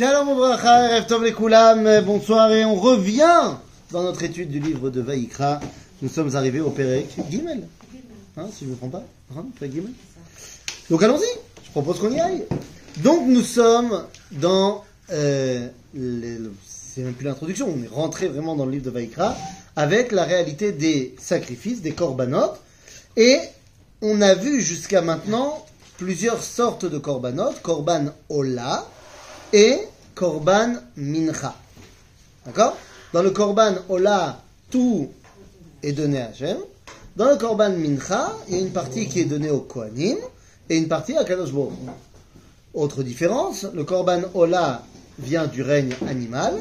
Shalom Obracha, Erev Tov Lekoulam, bonsoir et on revient dans notre étude du livre de Vaïkra. Nous sommes arrivés au Pérec Gimel, hein, si je ne me trompe pas, hein, Gimel. Donc allons-y, je propose qu'on y aille. Donc nous sommes dans, euh, c'est même plus l'introduction, on est rentré vraiment dans le livre de Vaïkra avec la réalité des sacrifices, des korbanot, et on a vu jusqu'à maintenant plusieurs sortes de korbanot, korban ola, et Korban Mincha. D'accord? Dans le Korban Ola, tout est donné à Hachem. Dans le Korban Mincha, il y a une partie qui est donnée au Kohanim et une partie à Kadosh Baruch. Autre différence, le Korban Ola vient du règne animal,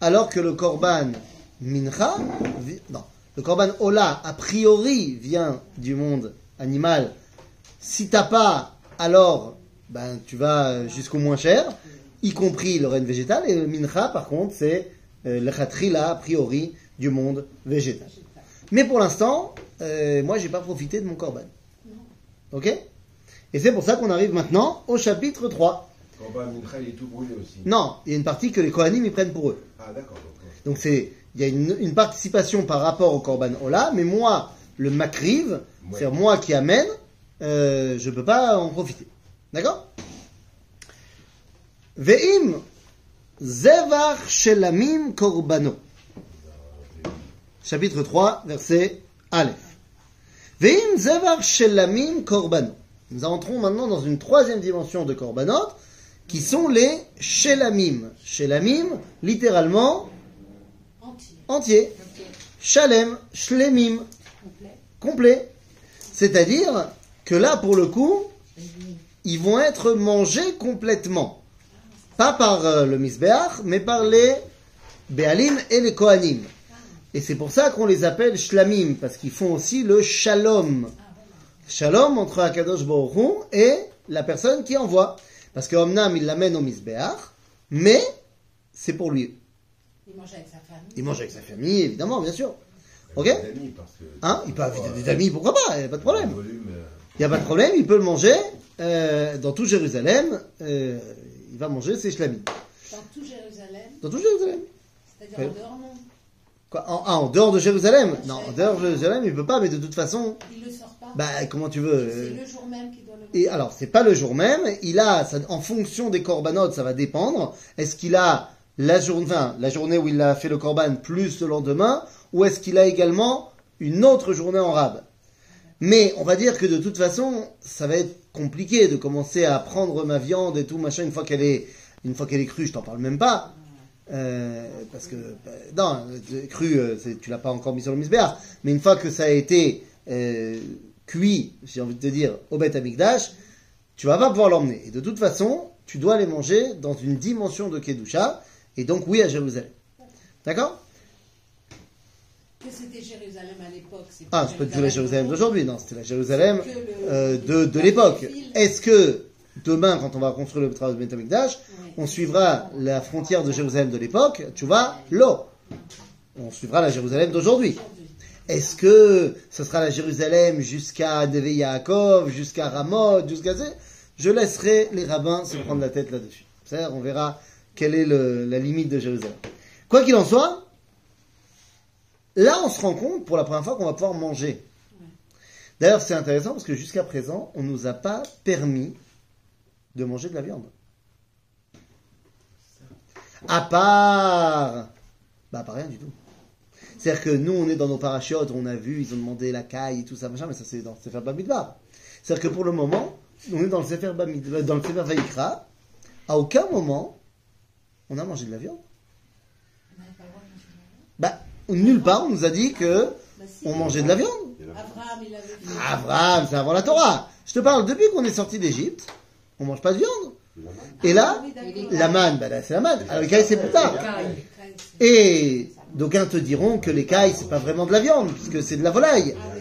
alors que le Korban Mincha, non, le Korban Ola a priori vient du monde animal. Si t'as pas, alors ben, tu vas jusqu'au moins cher, y compris le règne végétal. Et le mincha, par contre, c'est euh, le khatrila, a priori, du monde végétal. Mais pour l'instant, euh, moi, j'ai pas profité de mon korban. Ok? Et c'est pour ça qu'on arrive maintenant au chapitre 3. Corban Mincha, il est tout brûlé aussi. Non, il y a une partie que les Kohanim ils prennent pour eux. Ah, d'accord. donc, c'est, il y a une, une participation par rapport au korban ola, mais moi, le makriv, Ouais. c'est moi qui amène, euh, je peux pas en profiter. D'accord? Ve'im zevach shelamim korbano. Chapitre 3, verset Aleph. Ve'im zevach shelamim korbano. Nous entrons maintenant dans une troisième dimension de korbanot, qui sont les shelamim. Shelamim, littéralement, Entier. entier. Shalem, shlemim, Complet. complet. C'est-à-dire que là, pour le coup, ils vont être mangés complètement. Pas par euh, le Misbeach, mais par les Béalim et les Kohanim. Et c'est pour ça qu'on les appelle Shlamim, parce qu'ils font aussi le Shalom. Shalom entre Akadosh Baruch et la personne qui envoie. Parce que Omnam, il l'amène au Misbeach, mais c'est pour lui. Il mange avec sa famille. Il mange avec sa famille, évidemment, bien sûr. Ok Des amis, parce que. Hein Il peut inviter des amis, pourquoi pas, il n'y a pas de problème. euh, Il n'y a pas de problème, il peut le manger euh, dans tout Jérusalem. euh, il va manger ses shlamim. Dans tout Jérusalem. Dans tout Jérusalem. C'est-à-dire en dehors, non. Quoi en, ah, en dehors de Jérusalem Non, en dehors de Jérusalem, il peut pas, mais de toute façon, Il le sort pas. bah comment tu veux c'est euh, le jour même qu'il doit le Et alors, c'est pas le jour même. Il a, ça- en fonction des corbanotes, ça va dépendre. Est-ce qu'il a la journée, enfin, la journée où il a fait le corban plus le lendemain, ou est-ce qu'il a également une autre journée en rab? Mais on va dire que de toute façon, ça va être compliqué de commencer à prendre ma viande et tout machin une fois qu'elle est, une fois qu'elle est crue. Je t'en parle même pas. Euh, parce que bah, non, euh, cru, euh, tu l'as pas encore mis sur le misbéar, mais une fois que ça a été cuit, j'ai envie de te dire, au Beth Amikdash, tu vas pas pouvoir l'emmener. Et de toute façon, tu dois les manger dans une dimension de Kedusha, et donc oui à Jérusalem. D'accord? Que c'était Jérusalem à l'époque. Ah, c'est pas du tout la Jérusalem d'aujourd'hui, non, c'était la Jérusalem le- euh, de, de l'époque. Est-ce que demain, quand on va construire le travail de Beth Amikdash, Oui. on suivra la frontière de Jérusalem de l'époque, tu vois, l'eau. On suivra la Jérusalem d'aujourd'hui. Aujourd'hui. Est-ce que ce sera la Jérusalem jusqu'à Neve Yaakov, jusqu'à Ramoth, jusqu'à... Je laisserai les rabbins se prendre la tête là-dessus. C'est-à-dire, on verra quelle est le- la limite de Jérusalem. Quoi qu'il en soit, là, on se rend compte pour la première fois qu'on va pouvoir manger. D'ailleurs, c'est intéressant parce que jusqu'à présent, on nous a pas permis de manger de la viande. À part... Bah, pas rien du tout. C'est-à-dire que nous, on est dans nos parachutes, on a vu, ils ont demandé la caille et tout ça, machin, mais ça c'est dans le Sefer Bamidbar. C'est-à-dire que pour le moment, on est dans le Sefer Bamidbar, dans le Sefer Vaikra, à aucun moment, on a mangé de la viande. On n'avait pas le droit de manger de la viande. Bah, nulle part, on nous a dit que Bah, si. on mangeait de la viande. Abraham, il avait fait. Abraham, c'est avant la Torah. Je te parle, depuis qu'on est sorti d'Égypte, on mange pas de viande. Et là, Ah, la manne, bah là, c'est la manne. Alors, les cailles, c'est plus tard. Et d'aucuns te diront que les cailles, c'est pas vraiment de la viande, puisque c'est de la volaille. Ah.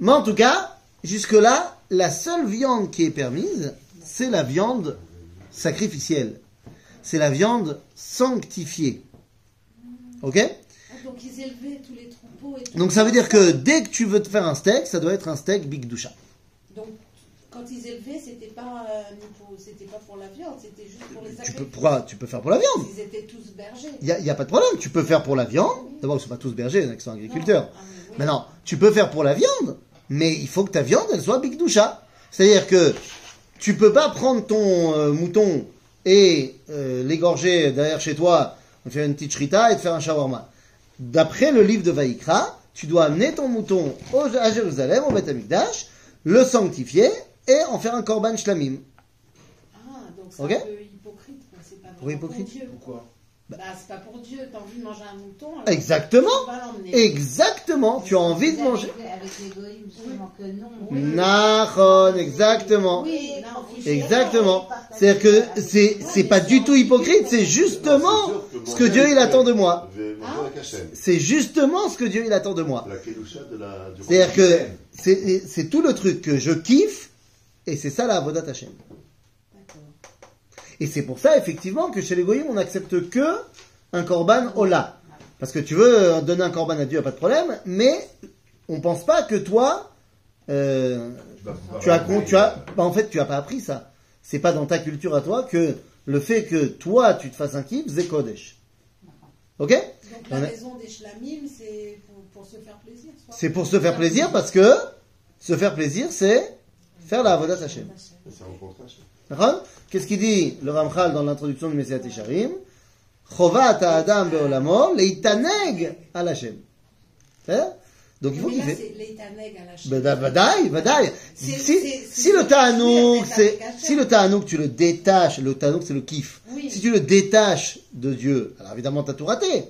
Mais en tout cas, jusque-là, la seule viande qui est permise, c'est la viande sacrificielle. C'est la viande sanctifiée. Ok? Ah, donc ils élevaient tous les troupeaux et tout. Donc ça veut dire que dès que tu veux te faire un steak, ça doit être un steak Big Doucha. Donc Quand ils élevaient, c'était pas, euh, c'était pas pour la viande, c'était juste pour les Tu peux, pourquoi tu peux faire pour la viande? Ils étaient tous bergers. Il n'y a, pas de problème. Tu peux faire pour la viande. D'abord, ils ne sont pas tous bergers, il y en a qui sont agriculteurs. Non. Ah, mais oui. Maintenant, tu peux faire pour la viande, mais il faut que ta viande, elle soit big doucha. C'est-à-dire que tu peux pas prendre ton euh, mouton et euh, l'égorger derrière chez toi, faire une petite shrita et te faire un shawarma. D'après le livre de Vaïkra, tu dois amener ton mouton au- à Jérusalem, au Beth Amikdash, le sanctifier et en faire un korban shlamim. Ah, donc c'est Ok. un peu hypocrite. quoi. C'est pas Pour hypocrite. Dieu. Pourquoi Bah, c'est pas pour Dieu. T'as envie de manger un mouton. alors Exactement. tu. Exactement. Tu as envie de manger. Avec goïms, justement, que non. Nahon, exactement. Oui, oui. Exactement. C'est-à-dire que c'est, c'est pas du tout hypocrite, c'est justement ce que Dieu il attend de moi. C'est justement ce que Dieu il attend de moi. C'est-à-dire que c'est, tout le truc que je kiffe, et c'est ça la Avodat Hashem. Et c'est pour ça, effectivement, que chez les Goyim, on n'accepte que un korban Ola. Parce que tu veux donner un korban à Dieu, pas de problème, mais on pense pas que toi, euh, Tu as, tu as, bah, en fait, tu as pas appris ça. C'est pas dans ta culture à toi que le fait que toi, tu te fasses un kiff, c'est Kodesh. Ok Donc la On a- raison des shlamim, c'est pour, pour se faire plaisir. C'est pour se faire plaisir parce que se faire plaisir, c'est faire la Avodat Hashem. Qu'est-ce qu'il dit le Ramchal dans l'introduction de Messiah Tesharim Chovat Adam be'olamo leitaneg al Hashem. C'est-à-dire Donc il faut qu'il fait. Si, si le ta'anouk, c'est, si le ta'anouk, tu le détaches, le ta'anouk, c'est le kiff. Oui. Si tu le détaches de Dieu, alors évidemment, t'as tout raté.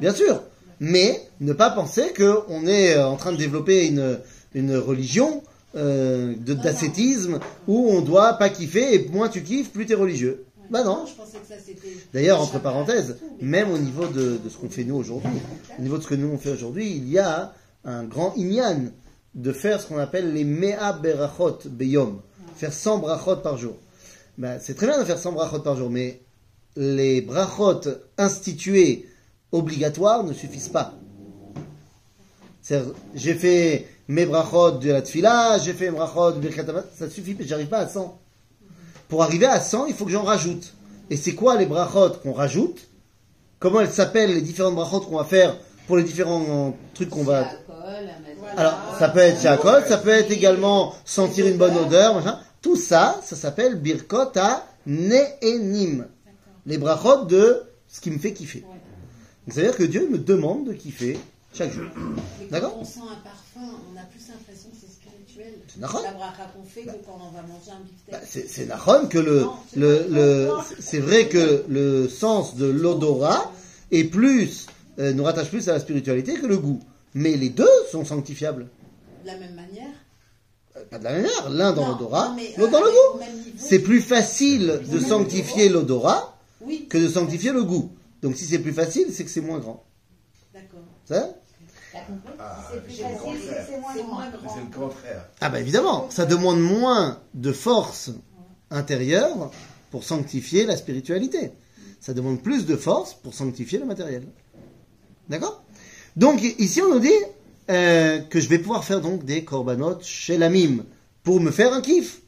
Bien sûr. Mais, ne pas penser qu'on est euh, en train de développer une, une religion, euh, non. d'ascétisme, où on doit pas kiffer, et moins tu kiffes, plus t'es religieux. Bah non. D'ailleurs, le entre parenthèses, même au niveau de, de ce qu'on fait nous aujourd'hui, au niveau de ce que nous on fait aujourd'hui, il y a un grand inyan de faire ce qu'on appelle les mea berachot beyom, faire 100 brachot par jour. Ben, c'est très bien de faire 100 brachot par jour, mais les brachot institués obligatoires ne suffisent pas. J'ai fait mes brachot de la tfila, j'ai fait mes brachot de Birkat Hamazon, ça suffit, mais j'arrive pas à 100. Pour arriver à 100, il faut que j'en rajoute. Et c'est quoi les brachot qu'on rajoute? Comment elles s'appellent les différentes brachot qu'on va faire pour les différents trucs qu'on va... Voilà. Alors, ça peut être shakol, ça peut être également sentir une bonne odeur, machin. Tout ça, ça s'appelle birkot à ne'enim. Les brachot de ce qui me fait kiffer. C'est-à-dire que Dieu me demande de kiffer chaque jour. D'accord quand on sent un parfum, on a plus l'impression que c'est spirituel. C'est. La bracha qu'on fait que quand on va manger un Bah, c'est c'est que le, le, le, c'est vrai que le sens de l'odorat est plus, euh, nous rattache plus à la spiritualité que le goût. Mais les deux sont sanctifiables. De la même manière. Euh, Pas de la même manière, l'un dans l'odorat, l'autre dans euh, le goût. C'est plus facile de sanctifier l'odorat Oui. que de sanctifier le goût. Donc si c'est plus facile, c'est que c'est moins grand. D'accord. Ça Ah, c'est plus facile, contraire. c'est moins moins grand. C'est le contraire. Ah bah évidemment, ça demande moins de force intérieure pour sanctifier la spiritualité. Ça demande plus de force pour sanctifier le matériel. D'accord? Donc ici on nous dit euh, que je vais pouvoir faire donc des korbanot chez la mime pour me faire un kiff.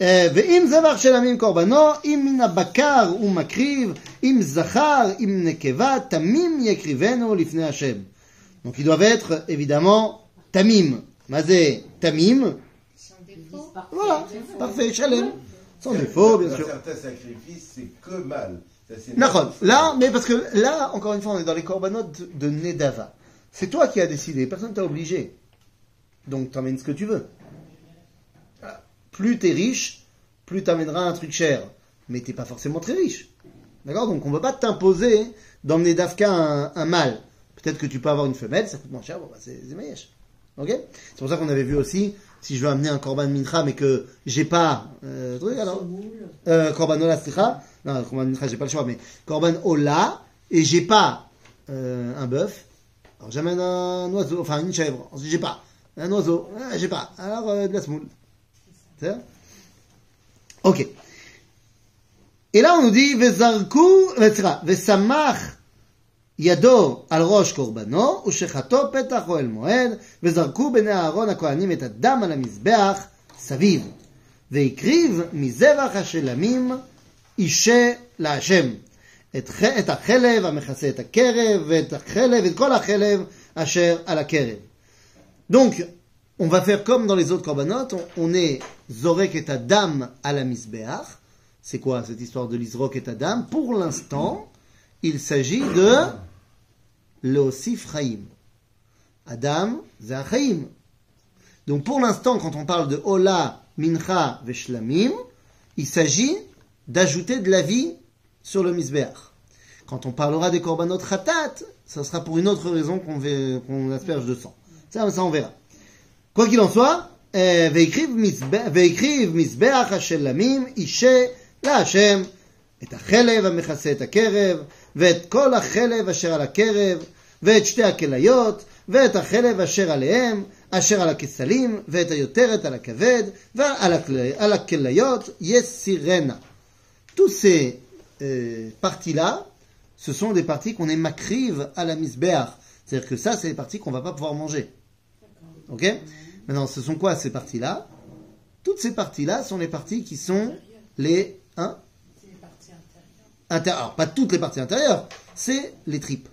אה, ואם זבח של עמים קורבנו, אם מן הבקר הוא מקריב, אם זכר, אם נקבה, תמים יקריבנו לפני השם. Donc ils doivent être évidemment tamim. Mazé tamim. Voilà, parfait, shalem. Sans défaut, bien Dans sûr. certains sacrifices, c'est que mal. Là, mais parce que là, encore une fois, on est dans les corbanotes de Nedava. C'est toi qui as décidé, personne t'a obligé. Donc t'emmènes ce que tu veux. Voilà. Plus t'es riche, plus t'amèneras un truc cher. Mais t'es pas forcément très riche. D'accord? Donc on ne peut pas t'imposer d'emmener d'Afka un, un mâle. Peut-être que tu peux avoir une femelle, ça coûte moins cher, bon bah c'est. Ok? C'est pour ça qu'on avait vu aussi, si je veux amener un korban mincha, mais que j'ai pas, euh, alors, euh, korban ola, non, korban mincha, j'ai pas le choix, mais korban ola, et j'ai pas, euh, un bœuf, alors j'amène un oiseau, enfin une chèvre, ensuite j'ai pas, un oiseau, ah, j'ai pas, alors euh, de la semoule. Ça? Ok. Et là, on nous dit, vezarku, vesamach, ידו על ראש קורבנו, ושחטו פתח אוהל מועד, וזרקו בני אהרון הכהנים את הדם על המזבח, סביב. והקריב מזבח השלמים אישה להשם. את, ח- את החלב המכסה את הקרב, ואת החלב, את כל החלב אשר על הקרב. Donc, on va faire comme dans les autres korbanot, on, on est zorek et adam à la misbeach. C'est quoi cette histoire de l'isrok et adam Pour l'instant, il s'agit de l'osif chaim. Adam, c'est un chaim. Donc pour l'instant, quand on parle de Ola, Mincha, Veshlamim, il s'agit d'ajouter de la vie sur le misbeach. Quand on parlera des korbanot khatat, ça sera pour une autre raison qu'on va- qu'on asperge de sang. Ça, ça on verra. Quoi qu'il en soit, euh, והקריב מזבח- והקריב מזבח השלמים אישה להשם את החלב המכסה את הקרב, ואת כל החלב אשר על הקרב, ואת שתי הכליות, ואת החלב אשר עליהם, אשר על הכסלים, ואת היותרת על הכבד, ועל הכל- על הכליות יסירנה. Tous ces euh, parties-là, ce sont des parties qu'on est makriv à la misbeach. C'est-à-dire que ça, c'est les parties qu'on va pas pouvoir manger. Ok Maintenant, ce sont quoi ces parties-là Toutes ces parties-là sont les parties qui sont les... Hein C'est les parties intérieures. Inter- alors, pas toutes les parties intérieures, c'est les tripes.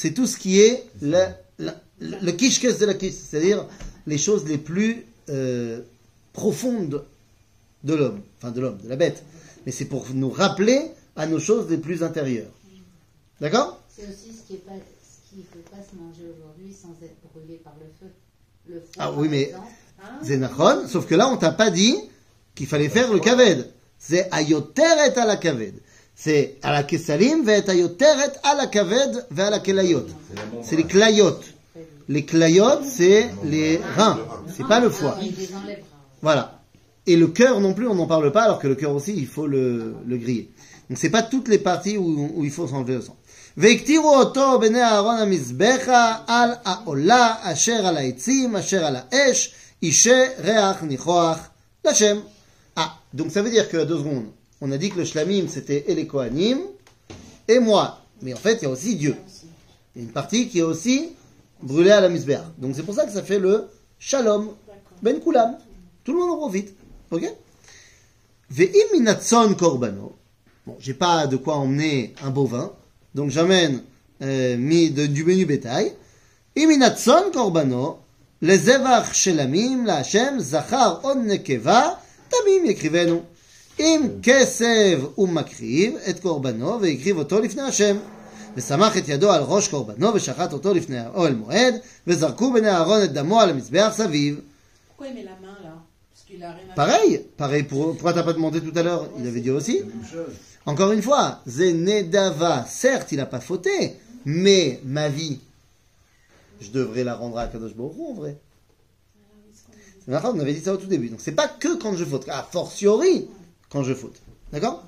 C'est tout ce qui est le, le, le kishkes de la kish, c'est-à-dire les choses les plus euh, profondes de l'homme, enfin de l'homme, de la bête. Mais c'est pour nous rappeler à nos choses les plus intérieures. D'accord? C'est aussi ce qui est pas, ce qui ne peut pas se manger aujourd'hui sans être brûlé par le feu. Le foie, Ah oui, mais-. Hein? Sauf que là, on t'a pas dit qu'il fallait faire le kaved. C'est ayoteret à la kaved C'est à la kesalim, et ayoteret à la kaved, ve à la kelayot. C'est les clayot. Les clayot, c'est les reins. C'est pas le foie. Ah, il les enlève. Voilà. Et le cœur non plus, on n'en parle pas, alors que le cœur aussi, il faut le, le griller. Donc c'est pas toutes les parties où, où il faut s'enlever le sang. והקטירו אותו בני אהרון המזבחה על העולה אשר על העצים אשר על האש אישה ריח ניחוח לשם. Ah, donc ça veut dire que, deux secondes, on a dit que le shlamim c'était et les kohanim et moi. Mais en fait, il y a aussi Dieu. Il y a une partie qui est aussi brûlée à la misbeh. Donc c'est pour ça que ça fait le shalom ben kulam. Tout le monde en profite. Ok? Ve'im minatzon korbano. Bon, j'ai pas de quoi emmener un bovin, donc j'amène euh, de- du menu bétail. Iminatzon korbano, les zevach shelamim la Hashem zachar on nekeva tamim yekrivenu. אם כסב הוא מקריב את קורבנו והקריב אותו לפני השם. ושמח את ידו על ראש קורבנו ושחט אותו לפני האוהל מועד וזרקו בני אהרון את דמו על המזבח סביב. Pourquoi il met la main là Parce qu'il a rien à Pareil, pareil pour, pourquoi t'as pas demandé tout à l'heure Il avait dit aussi. Même chose. Encore une fois, Zenedava, certes, il n'a pas fauté, mais ma vie, je devrais la rendre à Kadosh Baruch Hu, en vrai. C'est marrant, on avait dit ça au tout début. Donc c'est pas que quand je faute, a fortiori quand je faute. D'accord?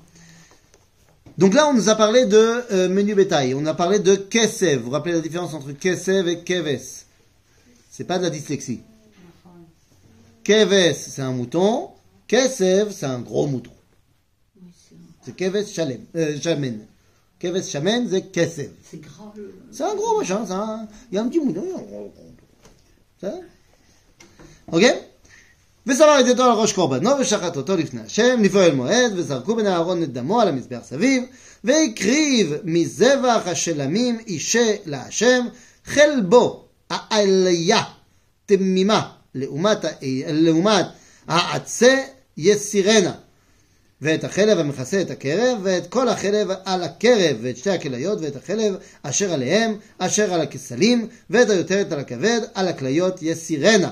Donc là, on nous a parlé de euh, menu bétail, on a parlé de Kesev. Vous vous rappelez la différence entre Kesev et Keves? C'est pas de la dyslexie. Keves, c'est un mouton. Kesev, c'est un gros mouton. C'est Keves Shalem. Euh, Shamen. Keves Shamen, c'est Kesev. C'est grand le. C'est un gros machin, un... Il y a un petit mouton. Ça? Ok? ושמר את ידו על ראש קורבנו ושחט אותו לפני השם, לפועל מועד, וזרקו בני אהרון את דמו על המזבח סביב, והקריב מזבח השלמים אישה להשם, חלבו העליה תמימה לעומת, לעומת העצה יסירנה. ואת החלב המכסה את הקרב, ואת כל החלב על הקרב, ואת שתי הכליות, ואת החלב אשר עליהם, אשר על הכסלים, ואת היותרת על הכבד, על הכליות יסירנה.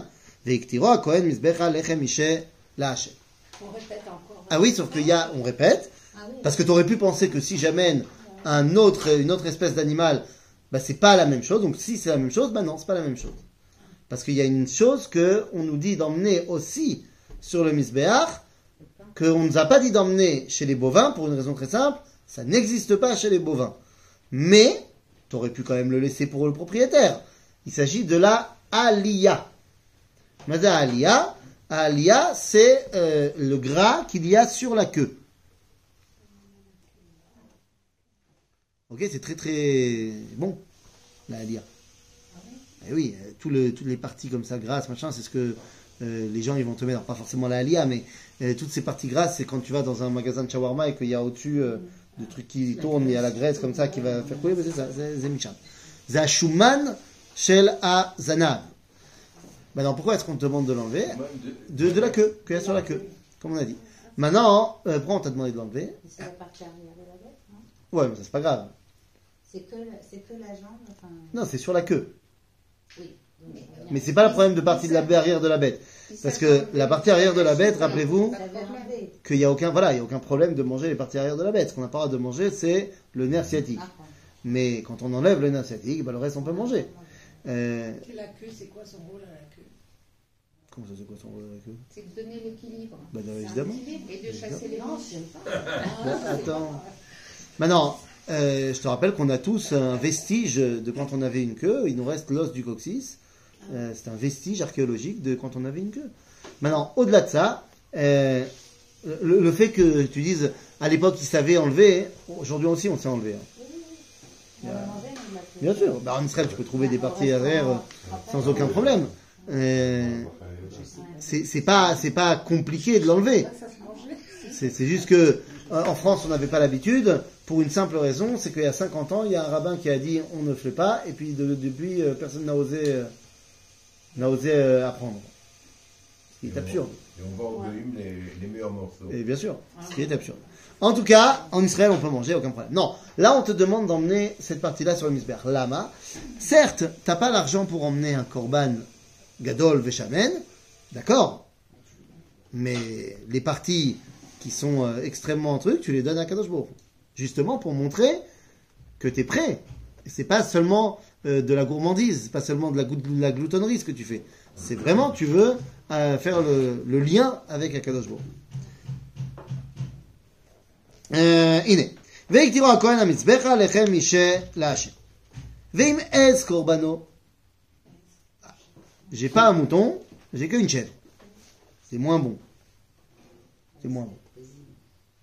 On répète encore. Ah oui, sauf qu'il y a, on répète, ah parce que tu aurais pu penser que si j'amène un autre, une autre espèce d'animal, bah c'est pas la même chose. Donc si c'est la même chose, bah non, c'est pas la même chose. Parce qu'il y a une chose qu'on nous dit d'emmener aussi sur le Misbéach, qu'on ne nous a pas dit d'emmener chez les bovins, pour une raison très simple, ça n'existe pas chez les bovins. Mais, tu aurais pu quand même le laisser pour le propriétaire. Il s'agit de la alia. Mada aliyah, aliyah, c'est euh, le gras qu'il y a sur la queue. Ok, c'est très très bon, la aliyah. Eh oui, euh, tout le, toutes les parties comme ça, grasses, machin, c'est ce que euh, les gens ils vont te mettre, pas forcément la alia, mais euh, toutes ces parties grasses, c'est quand tu vas dans un magasin de shawarma et qu'il y a au-dessus des trucs qui tournent, il y a la graisse comme ça qui va faire couler, mais c'est ça, c'est Michan. Shel Azanav. Maintenant, pourquoi est-ce qu'on te demande de l'enlever Même de- de, de la queue, qu'il y a sur la queue, comme on a dit. Maintenant, euh, pourquoi on t'a demandé de l'enlever C'est la partie arrière de la bête, non? Ouais, mais ça c'est pas grave. C'est que, que la jambe, enfin, Non, c'est sur la queue. oui. Donc, Mais c'est pas le problème de partie de la arrière de la bête. Parce que la partie arrière de la bête, rappelez-vous, qu'il n'y a aucun, voilà, il y a aucun problème de manger les parties arrière de la bête. Ce qu'on n'a pas le droit de manger, c'est le nerf sciatique. Ah. Mais quand on enlève le nerf sciatique, bah, le reste on peut manger. Euh, la queue, c'est quoi son rôle à la queue? Comment ça c'est quoi son rôle avec eux C'est de donner l'équilibre. Bah, non, évidemment. Et de chasser les manches. Bah, attends. Maintenant, euh, je te rappelle qu'on a tous un vestige de quand on avait une queue. Il nous reste l'os du coccyx. Euh, c'est un vestige archéologique de quand on avait une queue. Maintenant, au-delà de ça, euh, le, le fait que tu dises à l'époque ils savaient enlever, aujourd'hui aussi on sait enlever. hein. Bien sûr, bah, en Israël tu peux trouver des parties arrière euh, sans aucun problème. Euh, c'est c'est pas c'est pas compliqué de l'enlever. C'est juste que euh, en France, on n'avait pas l'habitude pour une simple raison, c'est qu'il y a 50 ans, il y a un rabbin qui a dit on ne fait pas, et puis de- depuis, personne n'a osé, euh, n'a osé euh, apprendre. Ce qui est absurde. Et on vend au volume les, les meilleurs morceaux. Et bien sûr, ce qui est absurde. En tout cas, en Israël, on peut manger, aucun problème. Non, là, on te demande d'emmener cette partie-là sur le misber. Lama. Certes, t'as pas l'argent pour emmener un korban gadol veshamen, d'accord Mais les parties qui sont euh, extrêmement trucs, tu les donnes à Kadosh. Justement pour montrer que tu es prêt. C'est pas seulement euh, de la gourmandise, c'est pas seulement de la, gloutonnerie ce que tu fais. C'est vraiment, tu veux euh, faire le, lien avec Akadosh Baruch הנה, והקטירו הכהן המזבח לחם משה להשם. ואם עז קורבנו, j'ai pas un mouton, j'ai qu'une chèvre. C'est moins bon. C'est moins bon.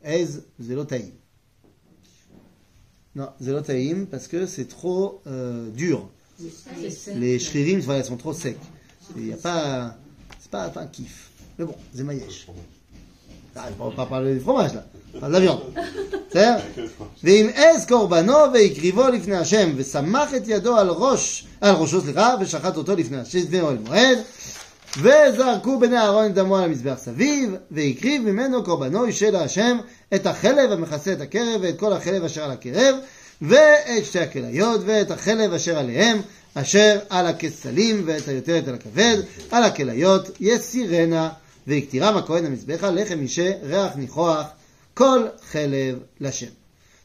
עז, זה לא טעים. Non, זה לא טעים parce que c'est trop euh, dur. Les shririm, voilà, sont trop secs. Il y a pas, c'est pas, pas un kiff. Mais bon, c'est Du fromage là, on parle de la viande. בסדר? ואם עז קורבנו והקריבו לפני השם וסמך את ידו על ראש, על ראשו סליחה, ושחט אותו לפני השם, לפני אוהל מועד, וזרקו בני אהרון את דמו על המזבח סביב, והקריב ממנו קורבנו אישה להשם את החלב המכסה את הקרב ואת כל החלב אשר על הקרב, ואת שתי הכליות ואת החלב אשר עליהם, אשר על הכסלים ואת היותרת על הכבד, על הכליות יסירנה, והקטירם הכהן המזבחה לחם אישה ריח ניחוח כל חלב לשם.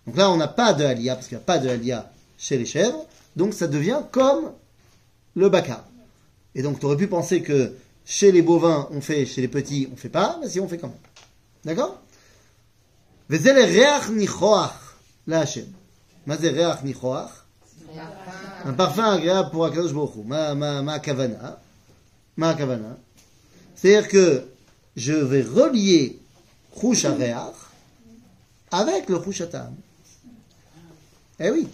Donc là, on n'a pas de alia, parce qu'il n'y a pas de alia chez les chèvres, donc ça devient comme le bakar. Et donc, tu aurais pu penser que chez les bovins, on fait, chez les petits, on fait pas, mais si on fait quand même. D'accord וזה לריח ניחוח להשם. מה זה ריח ניחוח? Un parfum agréable pour Akadosh Baruch Hu. מה, מה, מה הכוונה? מה הכוונה? C'est-à-dire que je vais relier Areach avec le Atam. Eh oui.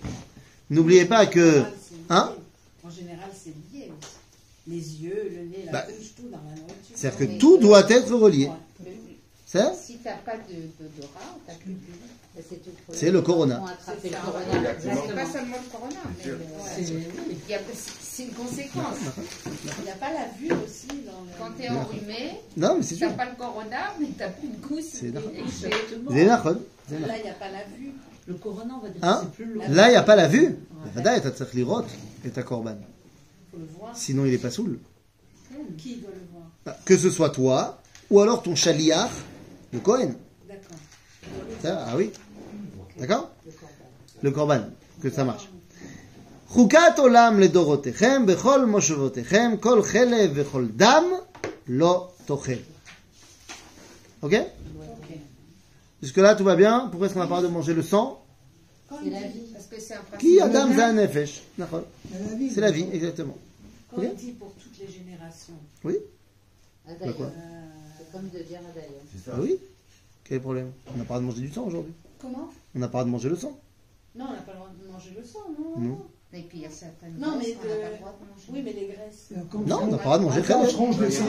N'oubliez pas que... Hein En général, c'est lié. Les yeux, le nez, la Bah, bouche, tout dans la nourriture. C'est-à-dire que tout doit être relié. Si tu n'as pas d'odorat, tu n'as plus de C'est le corona. C'est pas seulement le corona, mais euh, c'est une conséquence. Il n'y a pas la vue aussi. Quand tu es enrhumé, tu n'as pas le corona, mais tu n'as plus de goût. C'est Là, il n'y a pas la vue. Le corona, on va dire hein? c'est plus long. Là, il n'y a pas la vue. Tu as et ta corban. Sinon, il n'est pas saoul. Qui doit le voir? Bah, que ce soit toi, ou alors ton chaliar le Cohen. D'accord. Ça, ah oui. D'accord Le korban. Que ça marche. חוקת עולם לדורותיכם, בכל מושבותיכם, כל חלב וכל דם לא תאכל. Ok Jusque-là, tout va bien Pourquoi est-ce qu'on a parlé de manger le sang C'est la vie, parce que c'est un principe. Qui Adam za nefesh. D'accord. C'est la vie, exactement. Quand Ok. il dit pour toutes les générations, Oui Ah, d'ailleurs, quoi euh, Comme de dire d'ailleurs. C'est ça. Ah oui Quel est le problème On n'a pas le droit de manger du sang aujourd'hui. comment On n'a pas le droit de manger le sang. Non, on n'a pas le droit de manger le sang, non. Non. Et puis il y a certaines Non, graisses mais qu'on n'a de- pas le droit de manger. Oui, mais les graisses. Non, on n'a pas le droit de manger Quand on se ronge les seins,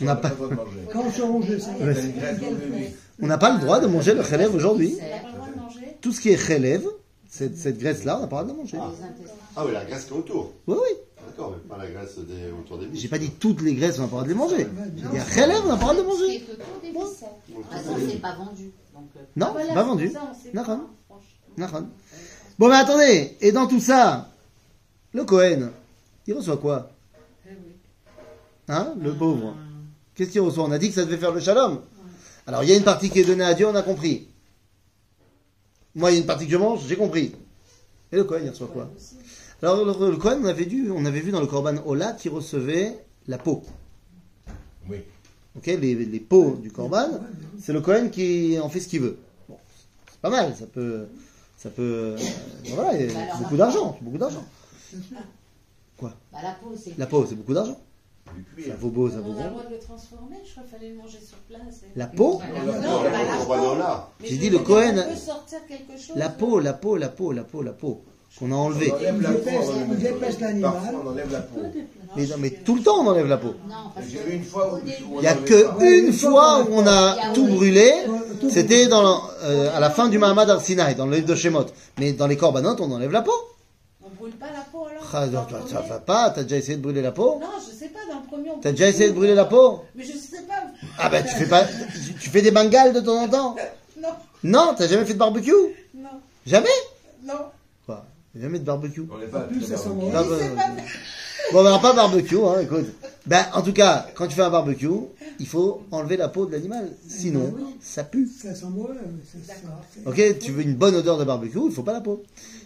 On n'a pas- le droit de manger. quand on se ronge le lit. On n'a pas le droit de manger le Khalef aujourd'hui. On n'a pas le droit de manger Tout ce qui est Khalef, cette, cette graisse-là, on n'a pas le droit de manger. Les intestins. Ah oui, la graisse qui est autour. Oui, oui. D'accord, mais pas la graisse des, autour des J'ai pas dit toutes les graisses, on n'a pas le droit de les manger. Il y a Khalef, on n'a pas le droit de qui manger. De toute façon, c'est pas vendu. Donc, euh, Non, Ah, voilà, pas vendu. ça. Bon, mais attendez, et dans tout ça, le Cohen, il reçoit quoi? Eh. Hein, le pauvre? Qu'est-ce qu'il reçoit? On a dit que ça devait faire le shalom. Alors, il y a une partie qui est donnée à Dieu, on a compris. Moi, il y a une partie que je mange, j'ai compris. Et le Cohen, il reçoit quoi? Alors, le, le Cohen, on avait, dû, on avait vu dans le Korban Ola qui recevait la peau. Oui. Ok, les, les peaux du Korban, c'est le Cohen qui en fait ce qu'il veut. Bon, c'est pas mal, ça peut. Ça peut. euh, voilà, c'est beaucoup d'argent, c'est beaucoup d'argent. bah, la peau, c'est. La peau, c'est beaucoup d'argent. Ça vaut beau, ça vaut On a le bon. droit de le transformer, je crois qu'il fallait le manger sur place. La peau? Voilà. Non, Non, bah, J'ai dit le Cohen- chose. La peau, la peau, la peau, la peau, la peau, qu'on a enlevée. On enlève la peau dépêche l'animal. On enlève la peau. Mais, non, mais tout le temps on enlève la peau. Il n'y a que une fois où on a tout brûlé. C'était dans euh, à la fin du Mahamad Arsinaï, dans le livre de Shemot. Mais dans les korbanot, on enlève la peau. On brûle pas la peau alors Ah, non, ça, va pas, t'as déjà essayé de brûler la peau? Non, je sais pas, dans le premier on T'as déjà essayé de brûler la peau? Mais je sais pas. Ah ben tu fais pas, tu- tu fais des bengales de temps en temps? Non, Non, t'as jamais fait de barbecue? Non, Jamais? Non. Jamais de barbecue On n'est pas plus, ça sent barbecue. bon. Ah, bah, Bon, ben, pas barbecue, hein, écoute. Ben, en tout cas, quand tu fais un barbecue, il faut enlever la peau de l'animal. Sinon, ça pue. Ça sent mauvais. Ok, tu veux une bonne odeur de barbecue, il faut pas la peau.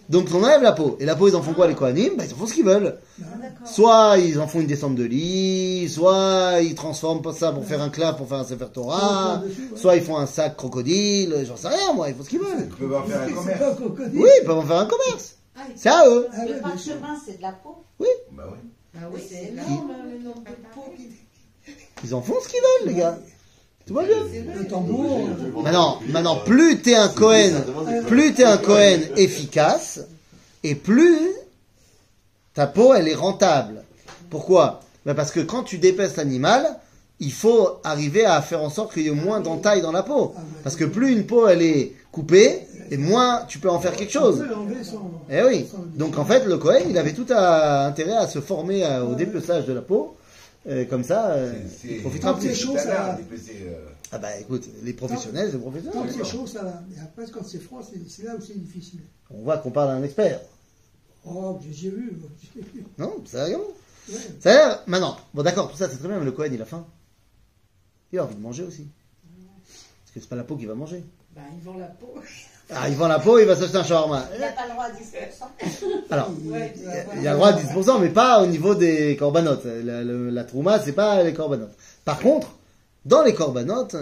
Donc on enlève la peau. Et la peau, ils en font quoi les Kohanim ben, Ils en font ce qu'ils veulent. Ah, d'accord. Soit ils en font une descente de lit, soit ils transforment pas ça pour faire un clap, pour faire un Sefer Torah, soit ils font un sac crocodile, j'en sais rien moi, ils font ce qu'ils veulent. Ils peuvent en faire un commerce. Oui, ils peuvent en faire un commerce. Ah, C'est à eux. Ah Le parchemin, c'est de la peau. Bah oui. Bah Mais c'est énorme le nombre de peaux qui. Ils en font ce qu'ils veulent, les gars. Tout va bien. Le tambour. Maintenant, maintenant, plus t'es un Cohen, plus t'es un Cohen efficace, et plus ta peau, elle est rentable. Pourquoi? Ben Parce que quand tu dépèces l'animal, il faut arriver à faire en sorte qu'il y ait moins d'entailles dans la peau. Parce que plus une peau, elle est coupée, et moins tu peux en faire quelque chose. Eh oui. Donc en fait, le Cohen, il avait tout à- intérêt à se former à- au dépeçage de la peau. Euh, comme ça, euh, C'est- il profitera Quand plus. chaud, c'est ça un euh, Ah bah écoute, les professionnels, c'est Quand professionnels. c'est chaud, ça va. Mais après, quand c'est froid, c'est là où c'est difficile. On voit qu'on parle d'un expert. Oh, j'ai j'ai vu. vu. Non, sérieusement. Ouais. Ça a l'air. Maintenant, bon d'accord, tout ça c'est très bien, mais le Cohen il a faim. Il a envie de manger aussi. Parce que c'est pas la peau qu'il va manger. Bah, ils vendent la peau. Ah, il vend la peau, il va s'acheter un shawarma. Il n'a pas le droit à 10%. Alors, Ouais, il y a- il y a le droit à 10%, mais pas au niveau des corbanotes. La, la trouma, c'est pas les corbanotes. Par contre, dans les corbanotes,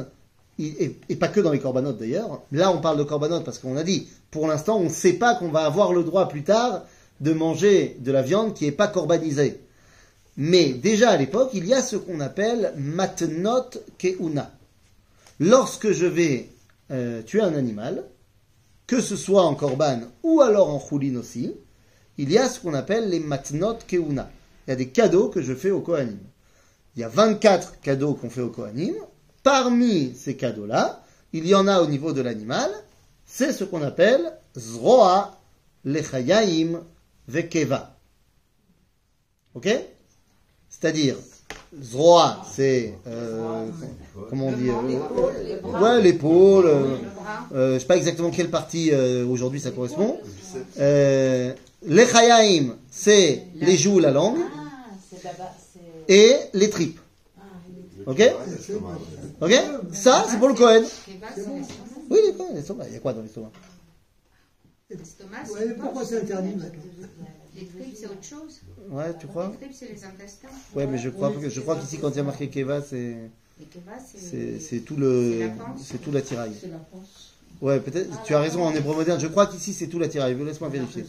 et pas que dans les corbanotes d'ailleurs, là on parle de corbanotes parce qu'on a dit, pour l'instant on ne sait pas qu'on va avoir le droit plus tard de manger de la viande qui n'est pas corbanisée. Mais déjà à l'époque, il y a ce qu'on appelle matnot keuna. Lorsque je vais euh, tuer un animal, que ce soit en korban ou alors en choulin aussi, il y a ce qu'on appelle les matnot keuna. Il y a des cadeaux que je fais au Kohanim. Il y a 24 cadeaux qu'on fait au Kohanim. Parmi ces cadeaux-là, il y en a au niveau de l'animal. C'est ce qu'on appelle zroa lechayaim vekeva. Ok? C'est-à-dire, zroa, c'est... euh, comment on dit euh, Ouais, l'épaule. euh, euh, je sais pas exactement quelle partie euh, aujourd'hui ça correspond. Les chayaim, c'est les joues, la langue, Ah, et les tripes. Ok? Ok? Ça, c'est pour le Cohen. Oui, les Cohen, l'estomac. Il y a quoi dans l'estomac L'estomac, pourquoi c'est interdit maintenant? Les tripes, c'est autre chose. Ouais, tu crois Les tripes, c'est les intestins. Ouais, mais je crois, que- je crois qu'ici, quand il y a marqué Keva, c'est c'est. tout le C'est tout l'attirail. C'est la France. Ouais, peut-être. Tu as raison en hébreu moderne. Je crois qu'ici c'est tout l'attirail. Laisse-moi vérifier.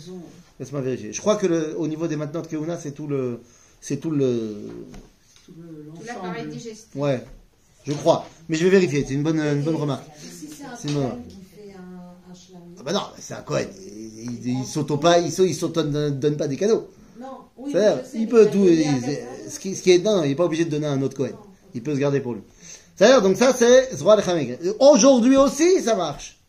Laisse-moi vérifier. Je crois que le, au niveau des maintenant de Keuna, c'est tout le c'est tout le Tout l'appareil digestif. Ouais, je crois. Mais je vais vérifier, c'est une bonne, une bonne remarque. Si c'est un C'est bon. Cohen qui fait un, un shlam. Ah bah non, c'est un Cohen. Il, il, s'auto pas, il, il donne, donne pas des cadeaux. Non, oui, sais, il peut tout, il- ce qui, ce qui est non, il est pas obligé de donner à un autre Cohen. Il peut se garder pour lui. C'est-à-dire, donc ça, c'est Zroa. Aujourd'hui aussi, ça marche.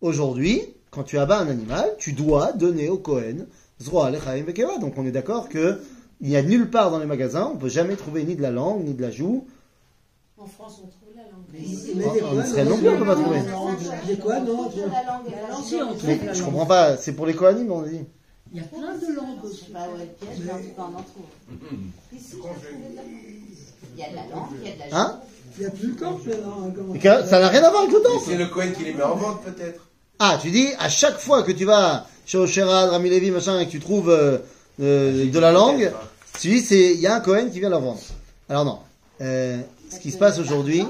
Aujourd'hui, quand tu abats un animal, tu dois donner au Cohen Zroa Vekeva. Donc on est d'accord que il n'y a nulle part dans les magasins, on peut jamais trouver ni de la langue, ni de la joue. En France, on trouve non, non plus, on peut pas trouver. Des quoi, non, on je comprends pas, c'est pour les Kohanim, on a dit. Il y a plein de langues Je aussi. sais pas où est mais en tout cas, on en trouve. Ici. Il y a de la langue, il y a de la Hein Il n'y a plus le Et que- Ça n'a rien à voir avec le temps. c'est le Cohen qui les met en vente, peut-être Ah, tu dis, à chaque fois que tu vas chez Osherad, Rami Levi, machin, et que tu trouves euh, euh, de la langue, tu dis, c'est, il y a un Cohen qui vient la vendre. Alors non. Euh, ce qui se passe aujourd'hui,